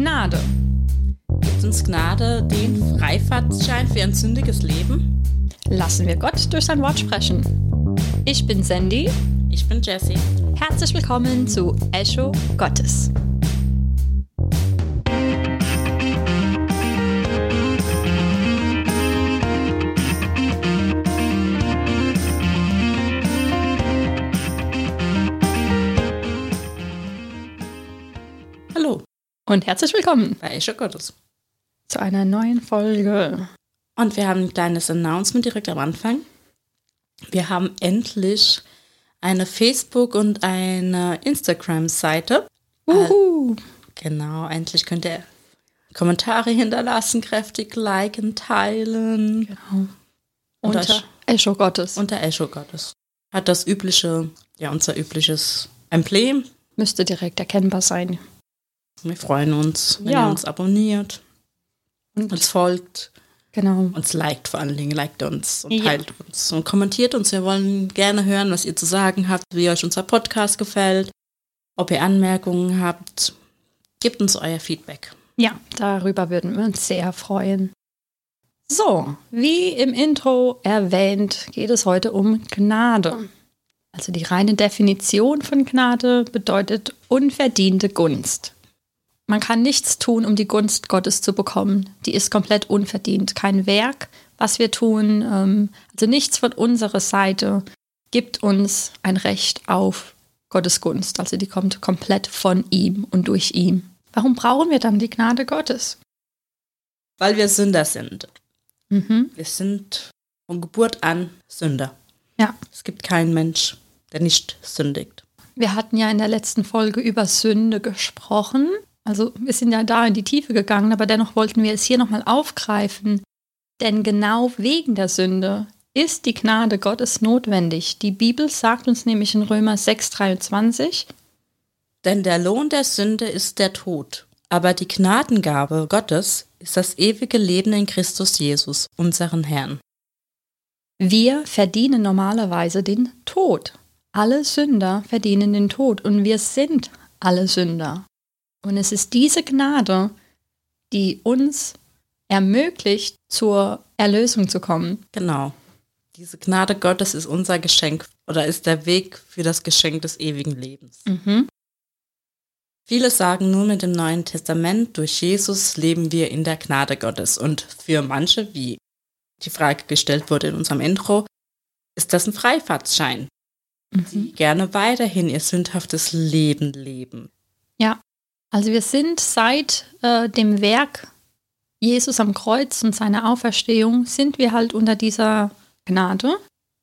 Gnade. Gibt uns Gnade den Freifahrtschein für ein sündiges Leben? Lassen wir Gott durch sein Wort sprechen. Ich bin Sandy. Ich bin Jessie. Herzlich willkommen zu Echo Gottes. Und herzlich willkommen bei Echo Gottes. zu einer neuen Folge. Und wir haben ein kleines Announcement direkt am Anfang. Wir haben endlich eine Facebook- und eine Instagram-Seite. Uhu. Genau, endlich könnt ihr Kommentare hinterlassen, kräftig liken, teilen. Genau. Und Unter das- Echo Gottes. Unter Echo Gottes. Hat das übliche, ja, unser übliches Emblem. Müsste direkt erkennbar sein. Wir freuen uns, wenn Ja. ihr uns abonniert, Und uns folgt, genau. uns liked vor allen Dingen, liked uns und Ja. teilt uns und kommentiert uns. Wir wollen gerne hören, was ihr zu sagen habt, wie euch unser Podcast gefällt, ob ihr Anmerkungen habt. Gebt uns euer Feedback. Ja, darüber würden wir uns sehr freuen. So, wie im Intro erwähnt, geht es heute um Gnade. Also die reine Definition von Gnade bedeutet unverdiente Gunst. Man kann nichts tun, um die Gunst Gottes zu bekommen. Die ist komplett unverdient. Kein Werk, was wir tun, ähm, also nichts von unserer Seite gibt uns ein Recht auf Gottes Gunst. Also die kommt komplett von ihm und durch ihn. Warum brauchen wir dann die Gnade Gottes? Weil wir Sünder sind. Mhm. Wir sind von Geburt an Sünder. Ja. Es gibt keinen Mensch, der nicht sündigt. Wir hatten ja in der letzten Folge über Sünde gesprochen. Also wir sind ja da in die Tiefe gegangen, aber dennoch wollten wir es hier nochmal aufgreifen. Denn genau wegen der Sünde ist die Gnade Gottes notwendig. Die Bibel sagt uns nämlich in Römer 6,23, Denn der Lohn der Sünde ist der Tod, aber die Gnadengabe Gottes ist das ewige Leben in Christus Jesus, unseren Herrn. wir verdienen normalerweise den Tod. Alle Sünder verdienen den Tod und wir sind alle Sünder. Und es ist diese Gnade, die uns ermöglicht, zur Erlösung zu kommen. Genau. Diese Gnade Gottes ist unser Geschenk oder ist der Weg für das Geschenk des ewigen Lebens. Mhm. Viele sagen nun mit dem Neuen Testament, durch Jesus leben wir in der Gnade Gottes. Und für manche, wie die Frage gestellt wurde in unserem Intro, ist das ein Freifahrtschein, die gerne weiterhin ihr sündhaftes Leben leben. Ja, also wir sind seit äh, dem Werk Jesus am Kreuz und seiner Auferstehung, sind wir halt unter dieser Gnade.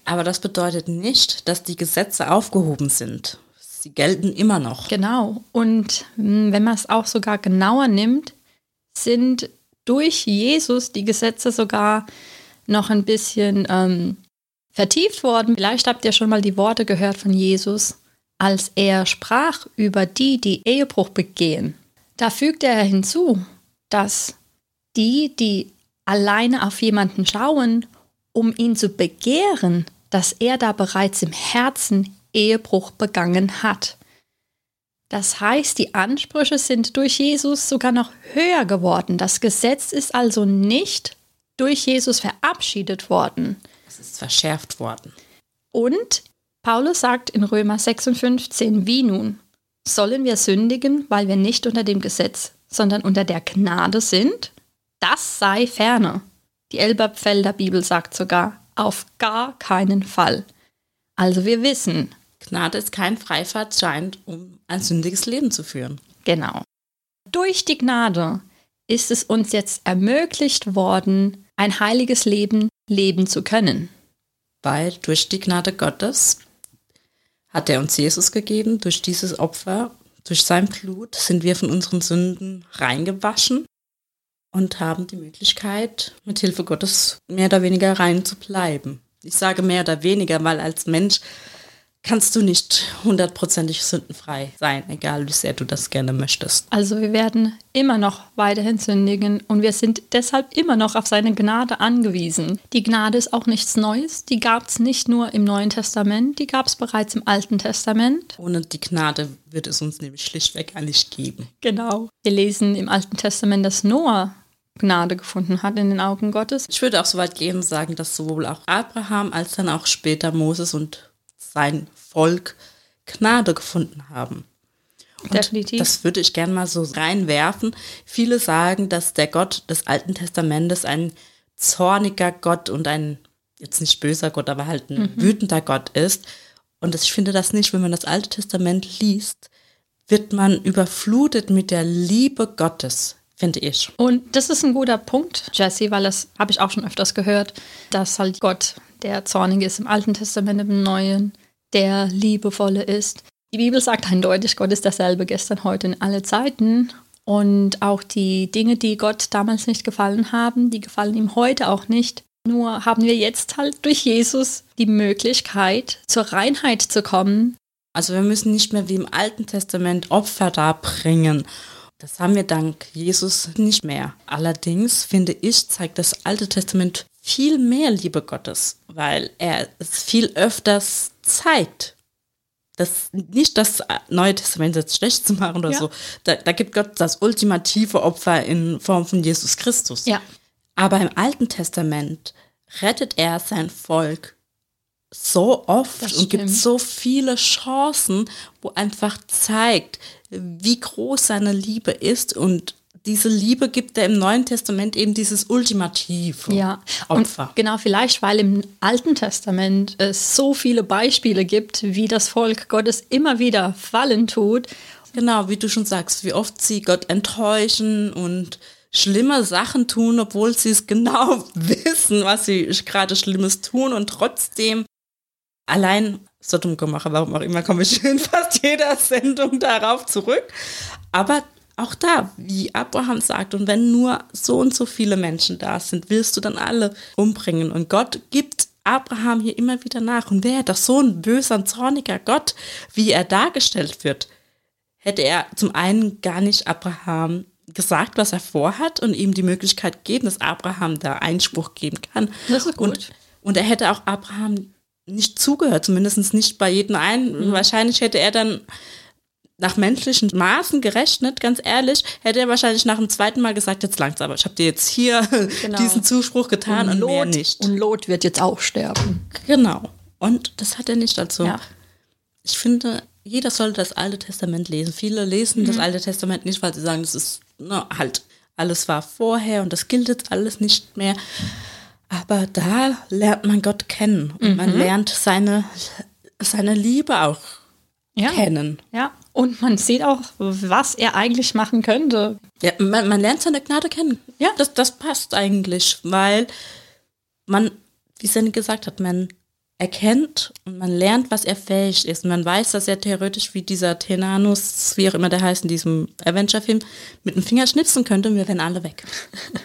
Aber das bedeutet nicht, dass die Gesetze aufgehoben sind. Sie gelten immer noch. Genau. Und mh, wenn man es auch sogar genauer nimmt, sind durch Jesus die Gesetze sogar noch ein bisschen ähm, vertieft worden. Vielleicht habt ihr schon mal die Worte gehört von Jesus, als er sprach über die, die Ehebruch begehen. Da fügte er hinzu, dass die, die alleine auf jemanden schauen, um ihn zu begehren, dass er da bereits im Herzen Ehebruch begangen hat. Das heißt, die Ansprüche sind durch Jesus sogar noch höher geworden. Das Gesetz ist also nicht durch Jesus verabschiedet worden. Es ist verschärft worden. Und Paulus sagt in Römer 56, wie nun? Sollen wir sündigen, weil wir nicht unter dem Gesetz, sondern unter der Gnade sind? Das sei ferne. Die Elberfelder Bibel sagt sogar, auf gar keinen Fall. Also wir wissen, Gnade ist kein Freifahrtschein, um ein sündiges Leben zu führen. Genau. Durch die Gnade ist es uns jetzt ermöglicht worden, ein heiliges Leben leben zu können. Weil durch die Gnade Gottes hat er uns Jesus gegeben, durch dieses Opfer, durch sein Blut sind wir von unseren Sünden reingewaschen und haben die Möglichkeit, mit Hilfe Gottes mehr oder weniger rein zu bleiben. Ich sage mehr oder weniger, weil als Mensch kannst du nicht hundertprozentig sündenfrei sein, egal wie sehr du das gerne möchtest. Also wir werden immer noch weiterhin sündigen und wir sind deshalb immer noch auf seine Gnade angewiesen. Die Gnade ist auch nichts Neues, die gab es nicht nur im Neuen Testament, die gab es bereits im Alten Testament. Ohne die Gnade wird es uns nämlich schlichtweg gar nicht geben. Genau. Wir lesen im Alten Testament, dass Noah Gnade gefunden hat in den Augen Gottes. Ich würde auch so weit gehen und sagen, dass sowohl auch Abraham als dann auch später Moses und sein Volk Gnade gefunden haben. Und Definitiv. Das würde ich gerne mal so reinwerfen. Viele sagen, dass der Gott des Alten Testamentes ein zorniger Gott und ein, jetzt nicht böser Gott, aber halt ein mhm. wütender Gott ist. Und ich finde das nicht, wenn man das Alte Testament liest, wird man überflutet mit der Liebe Gottes, finde ich. Und das ist ein guter Punkt, Jesse, weil das habe ich auch schon öfters gehört, dass halt Gott, der zornig ist im Alten Testament, im Neuen, der liebevolle ist. Die Bibel sagt eindeutig, Gott ist dasselbe gestern, heute in alle Zeiten. Und auch die Dinge, die Gott damals nicht gefallen haben, die gefallen ihm heute auch nicht. Nur haben wir jetzt halt durch Jesus die Möglichkeit, zur Reinheit zu kommen. Also wir müssen nicht mehr wie im Alten Testament Opfer darbringen. Das haben wir dank Jesus nicht mehr. Allerdings finde ich, zeigt das Alte Testament viel mehr Liebe Gottes, weil er es viel öfters zeigt. Das, nicht das Neue Testament jetzt schlecht zu machen oder ja. so. Da, da gibt Gott das ultimative Opfer in Form von Jesus Christus. Ja. Aber im Alten Testament rettet er sein Volk so oft und gibt so viele Chancen, wo einfach zeigt, wie groß seine Liebe ist und diese Liebe gibt er im Neuen Testament eben dieses ultimative ja. Opfer. Und genau, vielleicht, weil im Alten Testament es so viele Beispiele gibt, wie das Volk Gottes immer wieder fallen tut. Genau, wie du schon sagst, wie oft sie Gott enttäuschen und schlimme Sachen tun, obwohl sie es genau wissen, was sie gerade Schlimmes tun und trotzdem allein Sodom Gomorra, warum auch immer, komme ich in fast jeder Sendung darauf zurück. Aber auch da, wie Abraham sagt, und wenn nur so und so viele Menschen da sind, willst du dann alle umbringen. Und Gott gibt Abraham hier immer wieder nach. Und wäre doch so ein böser, zorniger Gott, wie er dargestellt wird, hätte er zum einen gar nicht Abraham gesagt, was er vorhat und ihm die Möglichkeit gegeben, dass Abraham da Einspruch geben kann. Das ist gut. Und, und er hätte auch Abraham nicht zugehört, zumindest nicht bei jedem einen. Mhm. Wahrscheinlich hätte er dann nach menschlichen Maßen gerechnet, ganz ehrlich, hätte er wahrscheinlich nach dem zweiten Mal gesagt, jetzt langt's aber, ich habe dir jetzt hier genau. diesen Zuspruch getan und, und Lot, mehr nicht. Und Lot wird jetzt auch sterben. Genau. Und das hat er nicht dazu. Ja. Ich finde, jeder sollte das Alte Testament lesen. Viele lesen mhm. das Alte Testament nicht, weil sie sagen, das ist na, halt, alles war vorher und das gilt jetzt alles nicht mehr. Aber da lernt man Gott kennen und mhm. man lernt seine, seine Liebe auch ja. kennen. Ja, und man sieht auch, was er eigentlich machen könnte. Ja, man, man lernt seine Gnade kennen. Ja. Das, das passt eigentlich, weil man, wie Sandy gesagt hat, man erkennt und man lernt, was er fähig ist. Man weiß, dass er theoretisch wie dieser Tenanus, wie auch immer der heißt in diesem Avenger-Film, mit dem Finger schnipsen könnte und wir wären alle weg.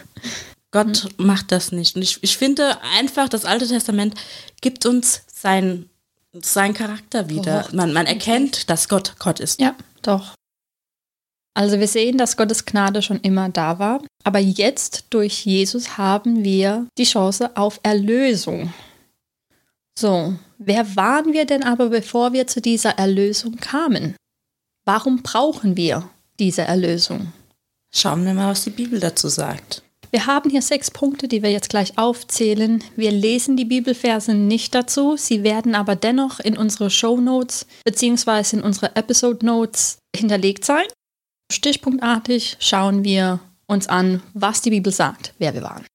Gott mhm. macht das nicht. Und ich, ich finde einfach, das Alte Testament gibt uns sein seinen Charakter wieder. Man, man erkennt, dass Gott Gott ist. Ja, doch. Also wir sehen, dass Gottes Gnade schon immer da war, aber jetzt durch Jesus haben wir die Chance auf Erlösung. So, wer waren wir denn aber, bevor wir zu dieser Erlösung kamen? Warum brauchen wir diese Erlösung? Schauen wir mal, was die Bibel dazu sagt. Wir haben hier sechs Punkte, die wir jetzt gleich aufzählen. Wir lesen die Bibelverse nicht dazu, sie werden aber dennoch in unsere Show Notes bzw. in unsere Episode Notes hinterlegt sein. Stichpunktartig schauen wir uns an, was die Bibel sagt, wer wir waren.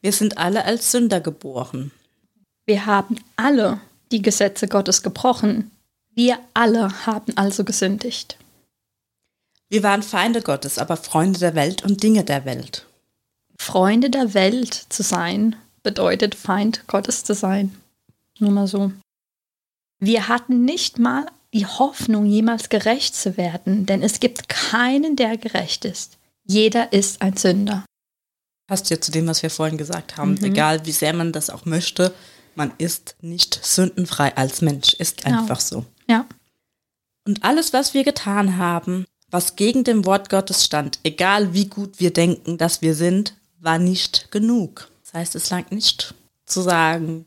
Wir sind alle als Sünder geboren. Wir haben alle die Gesetze Gottes gebrochen. Wir alle haben also gesündigt. Wir waren Feinde Gottes, aber Freunde der Welt und Dinge der Welt. Freunde der Welt zu sein, bedeutet Feind Gottes zu sein. Nur mal so. Wir hatten nicht mal die Hoffnung, jemals gerecht zu werden, denn es gibt keinen, der gerecht ist. Jeder ist ein Sünder. Passt ja zu dem, was wir vorhin gesagt haben. Mhm. Egal, wie sehr man das auch möchte, Man ist nicht sündenfrei als Mensch, ist Genau. einfach so. Ja. Und alles, was wir getan haben, was gegen dem Wort Gottes stand, egal wie gut wir denken, dass wir sind, war nicht genug. Das heißt, es langt nicht zu sagen,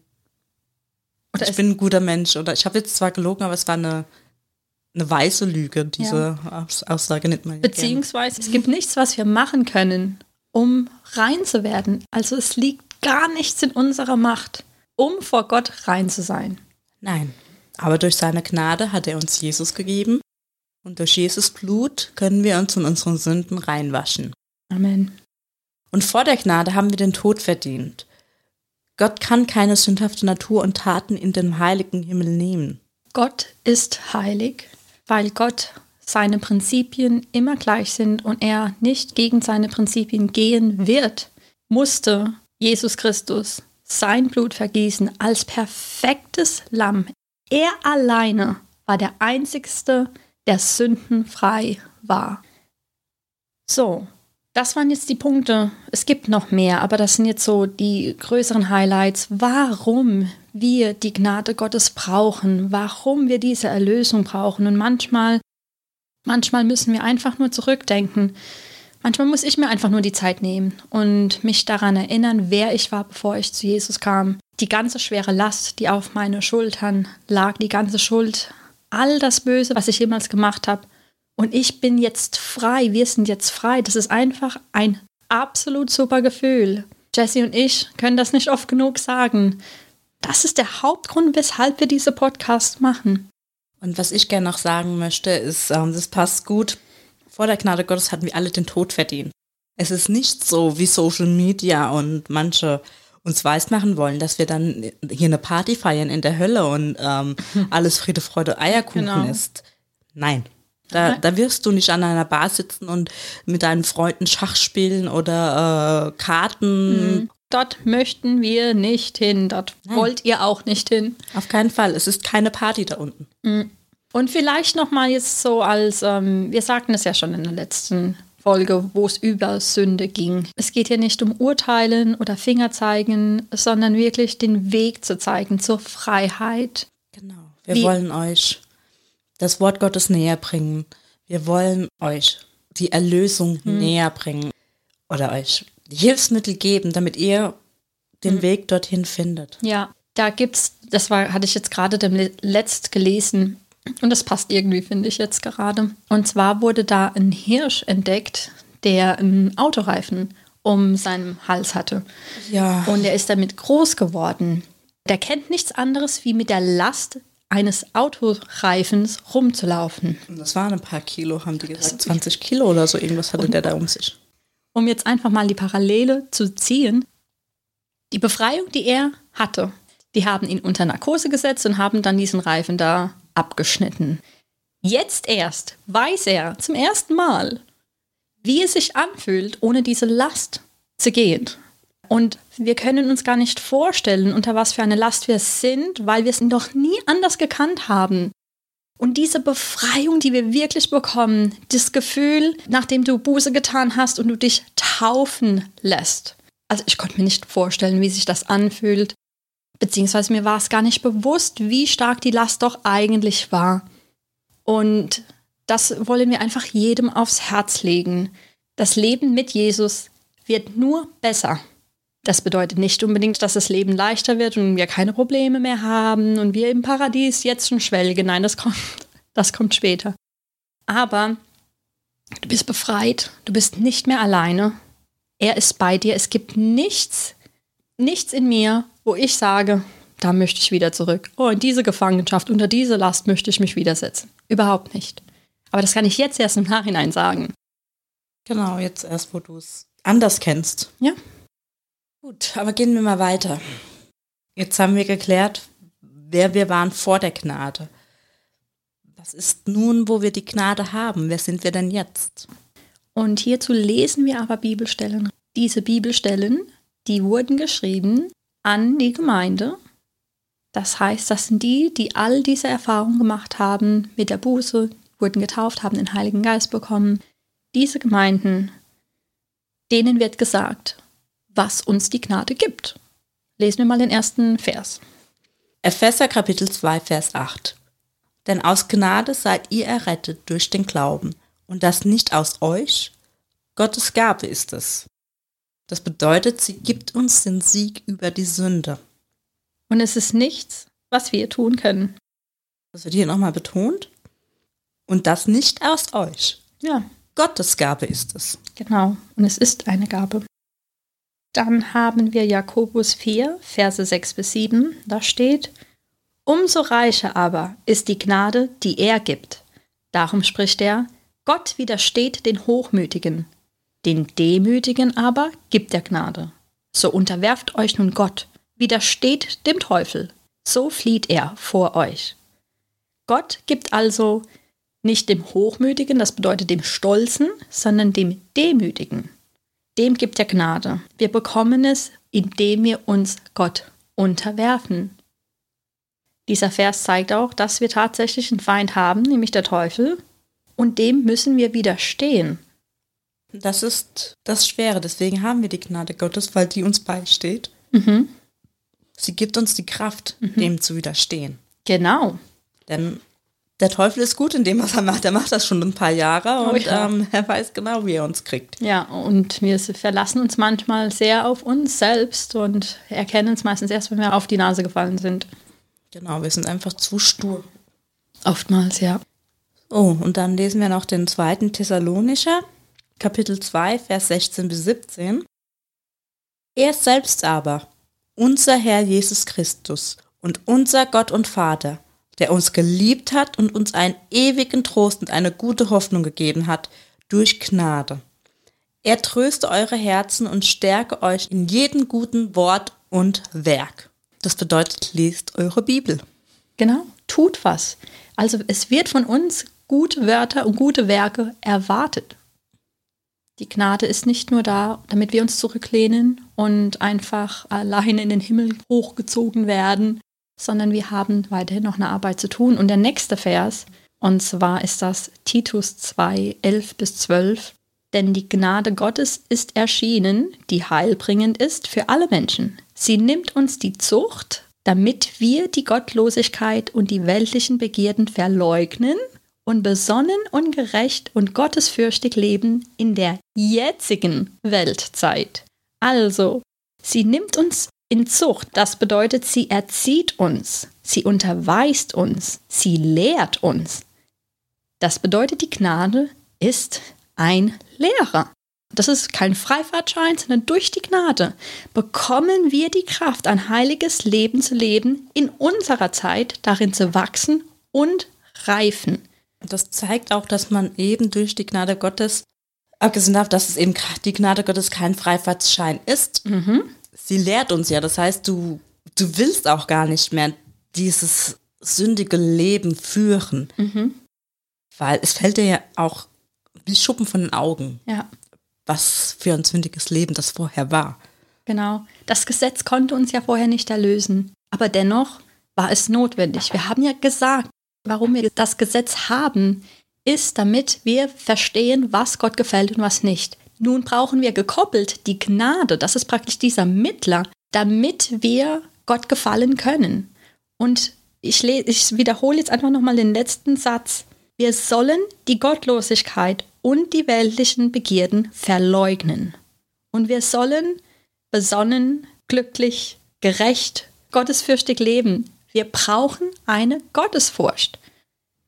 Oder ich bin ein guter Mensch oder ich habe jetzt zwar gelogen, aber es war eine, eine weiße Lüge. Diese Aus Aussage nennt man ja gerne. Beziehungsweise es gibt nichts, was wir machen können, um rein zu werden. Also es liegt gar nichts in unserer Macht, um vor Gott rein zu sein. Nein, aber durch seine Gnade hat er uns Jesus gegeben und durch Jesus Blut können wir uns von unseren Sünden reinwaschen. Amen. Und vor der Gnade haben wir den Tod verdient. Gott kann keine sündhafte Natur und Taten in den heiligen Himmel nehmen. Gott ist heilig, weil Gott seine Prinzipien immer gleich sind und er nicht gegen seine Prinzipien gehen wird, musste Jesus Christus sein Blut vergießen als perfektes Lamm. Er alleine war der Einzigste, der sündenfrei war. So, das waren jetzt die Punkte. Es gibt noch mehr, aber das sind jetzt so die größeren Highlights, warum wir die Gnade Gottes brauchen, warum wir diese Erlösung brauchen. Und manchmal, manchmal müssen wir einfach nur zurückdenken. Manchmal muss ich mir einfach nur die Zeit nehmen und mich daran erinnern, wer ich war, bevor ich zu Jesus kam. Die ganze schwere Last, die auf meine Schultern lag, die ganze Schuld, all das Böse, was ich jemals gemacht habe. Und ich bin jetzt frei, wir sind jetzt frei. Das ist einfach ein absolut super Gefühl. Jesse und ich können das nicht oft genug sagen. Das ist der Hauptgrund, weshalb wir diese Podcasts machen. Und was ich gerne noch sagen möchte, ist, ähm, das passt gut. Vor der Gnade Gottes hatten wir alle den Tod verdient. Es ist nicht so wie Social Media und manche uns weismachen wollen, dass wir dann hier eine Party feiern in der Hölle und ähm, alles Friede, Freude, Eierkuchen Genau. ist. Nein. Da, da wirst du nicht an einer Bar sitzen und mit deinen Freunden Schach spielen oder äh, Karten. Dort möchten wir nicht hin. Dort wollt ihr auch nicht hin. Auf keinen Fall. Es ist keine Party da unten. Und vielleicht noch mal jetzt so als, ähm, wir sagten es ja schon in der letzten Folge, wo es über Sünde ging. Es geht hier nicht um Urteilen oder Fingerzeigen, sondern wirklich den Weg zu zeigen zur Freiheit. Genau. Wir Wie- wollen euch das Wort Gottes näher bringen. Wir wollen euch die Erlösung näher bringen oder euch Hilfsmittel geben, damit ihr den Weg dorthin findet. Ja, da gibt's, das war, hatte ich jetzt gerade dem Le- letzt gelesen und das passt irgendwie, finde ich jetzt gerade. Und zwar wurde da ein Hirsch entdeckt, der einen Autoreifen um seinen Hals hatte. Ja. Und er ist damit groß geworden. Der kennt nichts anderes, wie mit der Last eines Autoreifens rumzulaufen. Und das waren ein paar Kilo, haben die gesagt. 20 Kilo oder so, irgendwas hatte der da um sich. Um jetzt einfach mal die Parallele zu ziehen, die Befreiung, die er hatte, die haben ihn unter Narkose gesetzt und haben dann diesen Reifen da abgeschnitten. Jetzt erst weiß er zum ersten Mal, wie es sich anfühlt, ohne diese Last zu gehen. Und wir können uns gar nicht vorstellen, unter was für eine Last wir sind, weil wir es noch nie anders gekannt haben. Und diese Befreiung, die wir wirklich bekommen, das Gefühl, nachdem du Buße getan hast und du dich taufen lässt. Also ich konnte mir nicht vorstellen, wie sich das anfühlt. Beziehungsweise mir war es gar nicht bewusst, wie stark die Last doch eigentlich war. Und das wollen wir einfach jedem aufs Herz legen. Das Leben mit Jesus wird nur besser. Das bedeutet nicht unbedingt, dass das Leben leichter wird und wir keine Probleme mehr haben und wir im Paradies jetzt schon schwelgen. Nein, das kommt, das kommt später. Aber du bist befreit, du bist nicht mehr alleine. Er ist bei dir. Es gibt nichts, nichts in mir, wo ich sage, da möchte ich wieder zurück. Oh, in diese Gefangenschaft, unter diese Last möchte ich mich widersetzen. Überhaupt nicht. Aber das kann ich jetzt erst im Nachhinein sagen. Genau, jetzt erst, wo du es anders kennst. Ja. Gut, aber gehen wir mal weiter. Jetzt haben wir geklärt, wer wir waren vor der Gnade. Was ist nun, wo wir die Gnade haben? Wer sind wir denn jetzt? Und hierzu lesen wir aber Bibelstellen. Diese Bibelstellen, die wurden geschrieben an die Gemeinde. Das heißt, das sind die, die all diese Erfahrungen gemacht haben mit der Buße, wurden getauft, haben den Heiligen Geist bekommen. Diese Gemeinden, denen wird gesagt, was uns die Gnade gibt. Lesen wir mal den ersten Vers. Epheser Kapitel 2, Vers 8. Denn aus Gnade seid ihr errettet durch den Glauben, und das nicht aus euch, Gottes Gabe ist es. Das bedeutet, sie gibt uns den Sieg über die Sünde. Und es ist nichts, was wir tun können. Das wird hier nochmal betont. Und das nicht aus euch. Ja. Gottes Gabe ist es. Genau. Und es ist eine Gabe. Dann haben wir Jakobus 4, Verse 6 bis 7. Da steht, Umso reicher aber ist die Gnade, die er gibt. Darum spricht er, Gott widersteht den Hochmütigen, den Demütigen aber gibt er Gnade. So unterwerft euch nun Gott, widersteht dem Teufel, so flieht er vor euch. Gott gibt also nicht dem Hochmütigen, das bedeutet dem Stolzen, sondern dem Demütigen. Dem gibt er Gnade. Wir bekommen es, indem wir uns Gott unterwerfen. Dieser Vers zeigt auch, dass wir tatsächlich einen Feind haben, nämlich der Teufel, und dem müssen wir widerstehen. Das ist das Schwere, deswegen haben wir die Gnade Gottes, weil die uns beisteht. Mhm. Sie gibt uns die Kraft, mhm. dem zu widerstehen. Genau. Denn der Teufel ist gut in dem, was er macht. Er macht das schon ein paar Jahre oh, und ja. ähm, er weiß genau, wie er uns kriegt. Ja, und wir verlassen uns manchmal sehr auf uns selbst und erkennen es meistens erst, wenn wir auf die Nase gefallen sind. Genau, wir sind einfach zu stur. Oftmals, ja. Oh, und dann lesen wir noch den zweiten Thessalonischer, Kapitel 2, Vers 16 bis 17. Er selbst aber, unser Herr Jesus Christus und unser Gott und Vater, der uns geliebt hat und uns einen ewigen Trost und eine gute Hoffnung gegeben hat durch Gnade. Er tröste eure Herzen und stärke euch in jedem guten Wort und Werk. Das bedeutet, lest eure Bibel. Genau, tut was. Also es wird von uns gute Wörter und gute Werke erwartet. Die Gnade ist nicht nur da, damit wir uns zurücklehnen und einfach allein in den Himmel hochgezogen werden, sondern wir haben weiterhin noch eine Arbeit zu tun. Und der nächste Vers, und zwar ist das Titus 2, 11 bis 12. Denn die Gnade Gottes ist erschienen, die heilbringend ist für alle Menschen. Sie nimmt uns die Zucht, damit wir die Gottlosigkeit und die weltlichen Begierden verleugnen und besonnen und gerecht und gottesfürchtig leben in der jetzigen Weltzeit. Also, sie nimmt uns in Zucht, das bedeutet, sie erzieht uns, sie unterweist uns, sie lehrt uns. Das bedeutet, die Gnade ist ein Lehrer. Das ist kein Freifahrtschein, sondern durch die Gnade bekommen wir die Kraft, ein heiliges Leben zu leben, in unserer Zeit darin zu wachsen und reifen. Das zeigt auch, dass man eben durch die Gnade Gottes, abgesehen davon, dass es eben die Gnade Gottes kein Freifahrtschein ist, mhm sie lehrt uns ja. Das heißt, du, du willst auch gar nicht mehr dieses sündige Leben führen. Mhm. Weil es fällt dir ja auch wie Schuppen von den Augen. Ja. Was für ein sündiges Leben das vorher war. Genau. Das Gesetz konnte uns ja vorher nicht erlösen. Aber dennoch war es notwendig. Wir haben ja gesagt, warum wir das Gesetz haben, ist, damit wir verstehen, was Gott gefällt und was nicht. Nun brauchen wir gekoppelt die Gnade, das ist praktisch dieser Mittler, damit wir Gott gefallen können. Und ich, ich wiederhole jetzt einfach nochmal den letzten Satz. Wir sollen die Gottlosigkeit und die weltlichen Begierden verleugnen. Und wir sollen besonnen, glücklich, gerecht, gottesfürchtig leben. Wir brauchen eine Gottesfurcht.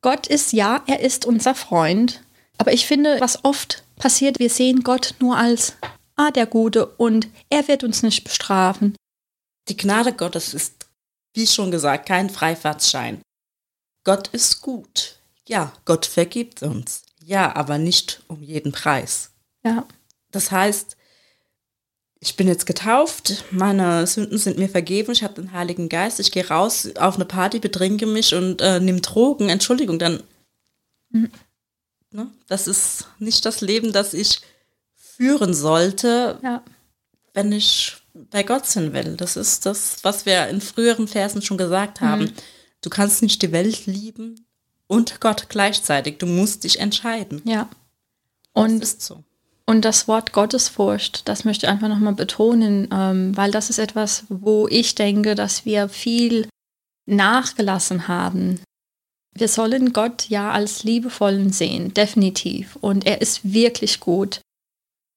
Gott ist ja, er ist unser Freund. Aber ich finde, was oft passiert, wir sehen Gott nur als, ah, der Gute und er wird uns nicht bestrafen. Die Gnade Gottes ist, wie schon gesagt, kein Freifahrtsschein. Gott ist gut. Ja, Gott vergibt uns. Ja, aber nicht um jeden Preis. Ja. Das heißt, ich bin jetzt getauft, meine Sünden sind mir vergeben, ich habe den Heiligen Geist, ich gehe raus auf eine Party, betrinke mich und äh, nehme Drogen. Entschuldigung, dann mhm. Ne? Das ist nicht das Leben, das ich führen sollte, ja. wenn ich bei Gott sein will. Das ist das, was wir in früheren Versen schon gesagt haben. Mhm. Du kannst nicht die Welt lieben und Gott gleichzeitig. Du musst dich entscheiden. Ja. Und, das so. Und das Wort Gottesfurcht, das möchte ich einfach nochmal betonen, ähm, weil das ist etwas, wo ich denke, dass wir viel nachgelassen haben. Wir sollen Gott ja als liebevollen sehen, definitiv. Und er ist wirklich gut.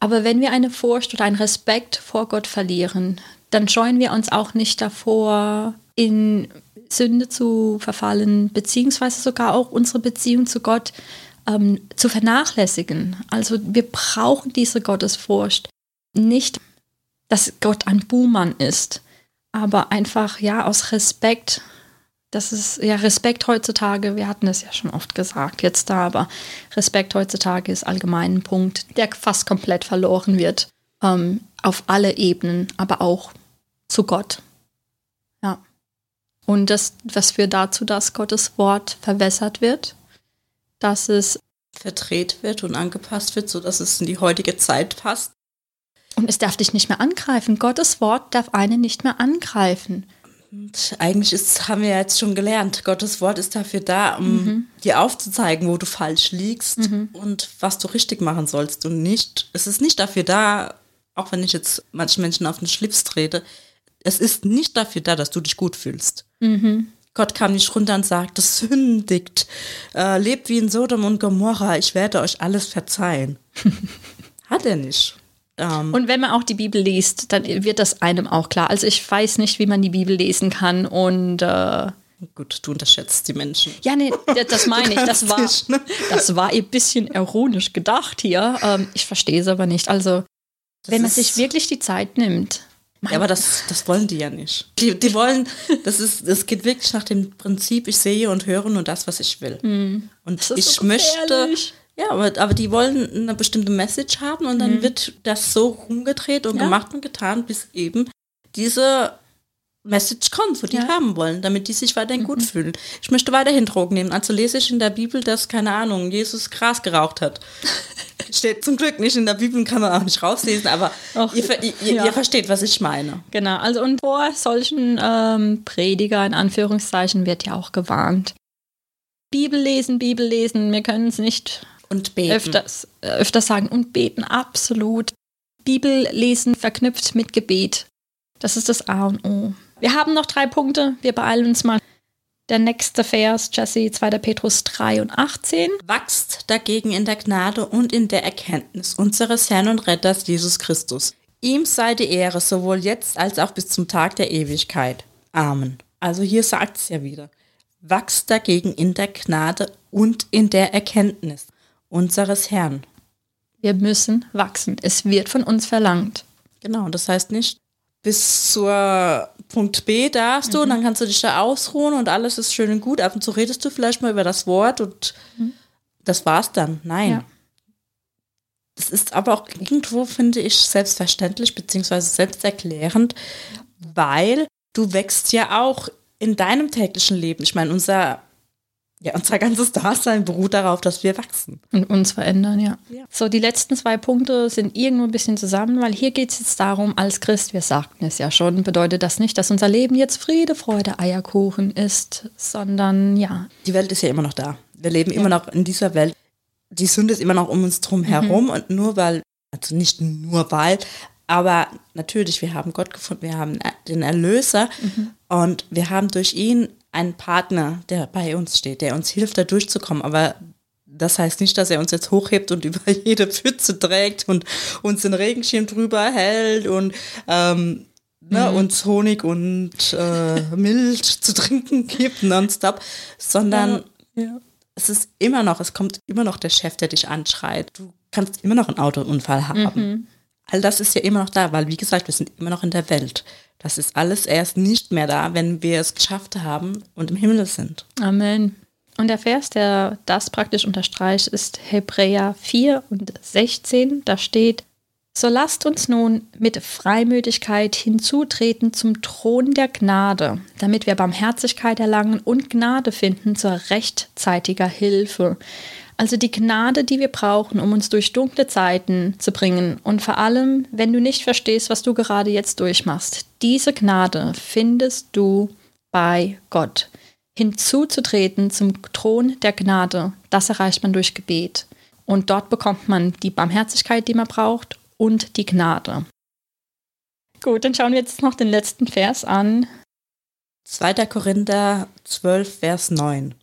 Aber wenn wir eine Furcht oder einen Respekt vor Gott verlieren, dann scheuen wir uns auch nicht davor, in Sünde zu verfallen, beziehungsweise sogar auch unsere Beziehung zu Gott ähm, zu vernachlässigen. Also wir brauchen diese Gottesfurcht. Nicht, dass Gott ein Buhmann ist, aber einfach ja aus Respekt. Das ist ja Respekt heutzutage, wir hatten es ja schon oft gesagt jetzt da, aber Respekt heutzutage ist allgemein ein Punkt, der fast komplett verloren wird. Ähm, auf alle Ebenen, aber auch zu Gott. Ja. Und das, was führt dazu, dass Gottes Wort verwässert wird, dass es verdreht wird und angepasst wird, sodass es in die heutige Zeit passt. Und es darf dich nicht mehr angreifen. Gottes Wort darf einen nicht mehr angreifen. Und eigentlich ist, haben wir jetzt schon gelernt, Gottes Wort ist dafür da, um mhm. dir aufzuzeigen, wo du falsch liegst mhm. und was du richtig machen sollst. Und nicht, es ist nicht dafür da, auch wenn ich jetzt manchen Menschen auf den Schlips trete, es ist nicht dafür da, dass du dich gut fühlst. Mhm. Gott kam nicht runter und sagte, sündigt, äh, lebt wie in Sodom und Gomorra, ich werde euch alles verzeihen. Hat er nicht. Ähm, und wenn man auch die Bibel liest, dann wird das einem auch klar. Also ich weiß nicht, wie man die Bibel lesen kann und äh, Gut, du unterschätzt die Menschen. Ja, nee, das meine ich. Das war, ne? das war ein bisschen ironisch gedacht hier. Ähm, ich verstehe es aber nicht. Also, das wenn man sich wirklich die Zeit nimmt, ja, aber das, das wollen die ja nicht. Die, die wollen, das ist, das geht wirklich nach dem Prinzip, ich sehe und höre nur das, was ich will. Mm. Und ich so möchte, ja, aber, aber die wollen eine bestimmte Message haben und dann mm. wird das so rumgedreht und ja. gemacht und getan, bis eben diese Message kommt, wo die ja. haben wollen, damit die sich weiterhin mhm. gut fühlen. Ich möchte weiterhin Drogen nehmen. Also lese ich in der Bibel, dass, keine Ahnung, Jesus Gras geraucht hat. Steht zum Glück nicht in der Bibel, kann man auch nicht rauslesen, aber Och, ihr, ihr, ja. ihr, versteht, was ich meine. Genau, also und vor solchen ähm, Prediger in Anführungszeichen wird ja auch gewarnt. Bibel lesen, Bibel lesen, wir können es nicht und beten. Öfters, äh, öfters sagen und beten, absolut. Bibel lesen verknüpft mit Gebet. Das ist das A und O. Wir haben noch drei Punkte. Wir beeilen uns mal. Der nächste Vers, Jesse, 2. Petrus 3 und 18. Wachst dagegen in der Gnade und in der Erkenntnis unseres Herrn und Retters Jesus Christus. Ihm sei die Ehre sowohl jetzt als auch bis zum Tag der Ewigkeit. Amen. Also hier sagt es ja wieder. Wachst dagegen in der Gnade und in der Erkenntnis unseres Herrn. Wir müssen wachsen. Es wird von uns verlangt. Genau, das heißt nicht, bis zur Punkt B darfst du mhm. und dann kannst du dich da ausruhen und alles ist schön und gut. Ab und zu redest du vielleicht mal über das Wort und mhm. das war's dann. Nein. Ja. Das ist aber auch irgendwo, finde ich, selbstverständlich beziehungsweise selbsterklärend, weil du wächst ja auch in deinem täglichen Leben. Ich meine, unser ja, unser ganzes Dasein beruht darauf, dass wir wachsen. Und uns verändern, ja. ja. So, die letzten zwei Punkte sind irgendwo ein bisschen zusammen, weil hier geht es jetzt darum, als Christ, wir sagten es ja schon, bedeutet das nicht, dass unser Leben jetzt Friede, Freude, Eierkuchen ist, sondern ja. Die Welt ist ja immer noch da. Wir leben ja. immer noch in dieser Welt. Die Sünde ist immer noch um uns drum herum mhm. und nur weil, also nicht nur weil, aber natürlich, wir haben Gott gefunden, wir haben den Erlöser mhm. und wir haben durch ihn einen Partner, der bei uns steht, der uns hilft, da durchzukommen. Aber das heißt nicht, dass er uns jetzt hochhebt und über jede Pfütze trägt und uns den Regenschirm drüber hält und ähm, ne, mhm. uns Honig und äh, Milch zu trinken gibt, nonstop, sondern ja, ja. es ist immer noch, es kommt immer noch der Chef, der dich anschreit. Du kannst immer noch einen Autounfall haben. Mhm. All das ist ja immer noch da, weil wie gesagt, wir sind immer noch in der Welt. Das ist alles erst nicht mehr da, wenn wir es geschafft haben und im Himmel sind. Amen. Und der Vers, der das praktisch unterstreicht, ist Hebräer 4 und 16. Da steht, so lasst uns nun mit Freimütigkeit hinzutreten zum Thron der Gnade, damit wir Barmherzigkeit erlangen und Gnade finden zur rechtzeitiger Hilfe. Also die Gnade, die wir brauchen, um uns durch dunkle Zeiten zu bringen. Und vor allem, wenn du nicht verstehst, was du gerade jetzt durchmachst. Diese Gnade findest du bei Gott. Hinzuzutreten zum Thron der Gnade, das erreicht man durch Gebet. Und dort bekommt man die Barmherzigkeit, die man braucht, und die Gnade. Gut, dann schauen wir jetzt noch den letzten Vers an. 2. Korinther 12, Vers 9.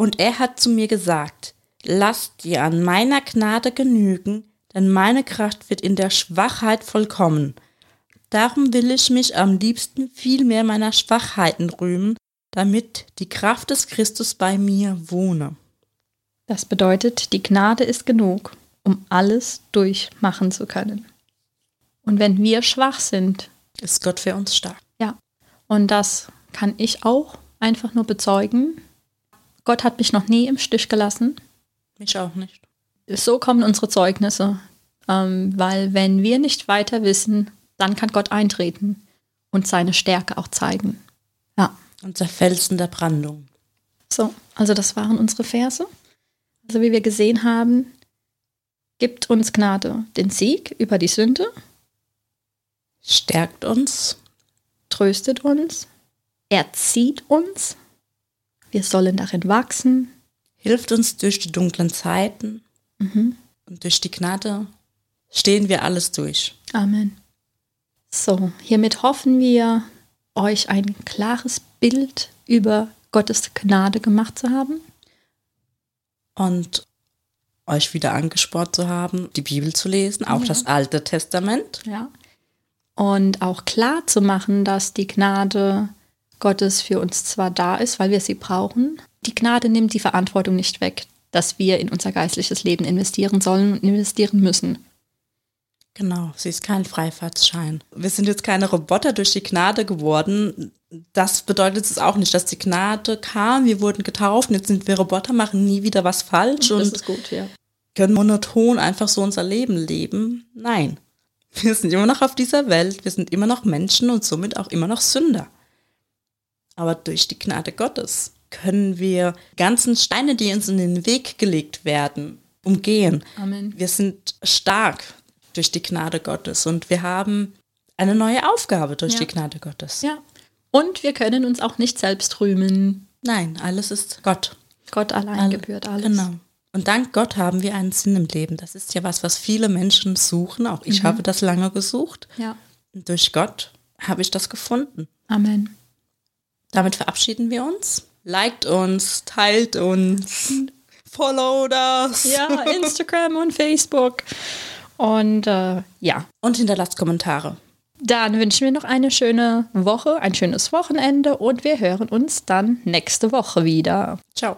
Und er hat zu mir gesagt, lass dir an meiner Gnade genügen, denn meine Kraft wird in der Schwachheit vollkommen. Darum will ich mich am liebsten viel mehr meiner Schwachheiten rühmen, damit die Kraft des Christus bei mir wohne. Das bedeutet, die Gnade ist genug, um alles durchmachen zu können. Und wenn wir schwach sind, ist Gott für uns stark. Ja, und das kann ich auch einfach nur bezeugen. Gott hat mich noch nie im Stich gelassen. Mich auch nicht. So kommen unsere Zeugnisse, ähm, weil wenn wir nicht weiter wissen, dann kann Gott eintreten und seine Stärke auch zeigen. Ja. Unser Felsen der Brandung. So, also das waren unsere Verse. Also wie wir gesehen haben, gibt uns Gnade den Sieg über die Sünde, stärkt uns, tröstet uns, erzieht uns, wir sollen darin wachsen, hilft uns durch die dunklen Zeiten mhm. und durch die Gnade stehen wir alles durch. Amen. So, hiermit hoffen wir, euch ein klares Bild über Gottes Gnade gemacht zu haben. Und euch wieder angespornt zu haben, die Bibel zu lesen, auch ja. das Alte Testament. Ja. Und auch klar zu machen, dass die Gnade Gottes für uns zwar da ist, weil wir sie brauchen, die Gnade nimmt die Verantwortung nicht weg, dass wir in unser geistliches Leben investieren sollen und investieren müssen. Genau, sie ist kein Freifahrtsschein. Wir sind jetzt keine Roboter durch die Gnade geworden. Das bedeutet es auch nicht, dass die Gnade kam, wir wurden getauft, jetzt sind wir Roboter, machen nie wieder was falsch und ist gut, ja. können monoton einfach so unser Leben leben. Nein, wir sind immer noch auf dieser Welt, wir sind immer noch Menschen und somit auch immer noch Sünder. Aber durch die Gnade Gottes können wir ganzen Steine, die uns in den Weg gelegt werden, umgehen. Amen. Wir sind stark durch die Gnade Gottes und wir haben eine neue Aufgabe durch ja. die Gnade Gottes. Ja. Und wir können uns auch nicht selbst rühmen. Nein, alles ist Gott. Gott allein All, gebührt alles. Genau. Und dank Gott haben wir einen Sinn im Leben. Das ist ja was, was viele Menschen suchen. Auch ich mhm. habe das lange gesucht. Ja. Und durch Gott habe ich das gefunden. Amen. Damit verabschieden wir uns. Liked uns, teilt uns, followt us. Ja, Instagram und Facebook. Und äh, ja. Und hinterlasst Kommentare. Dann wünschen wir noch eine schöne Woche, ein schönes Wochenende und wir hören uns dann nächste Woche wieder. Ciao.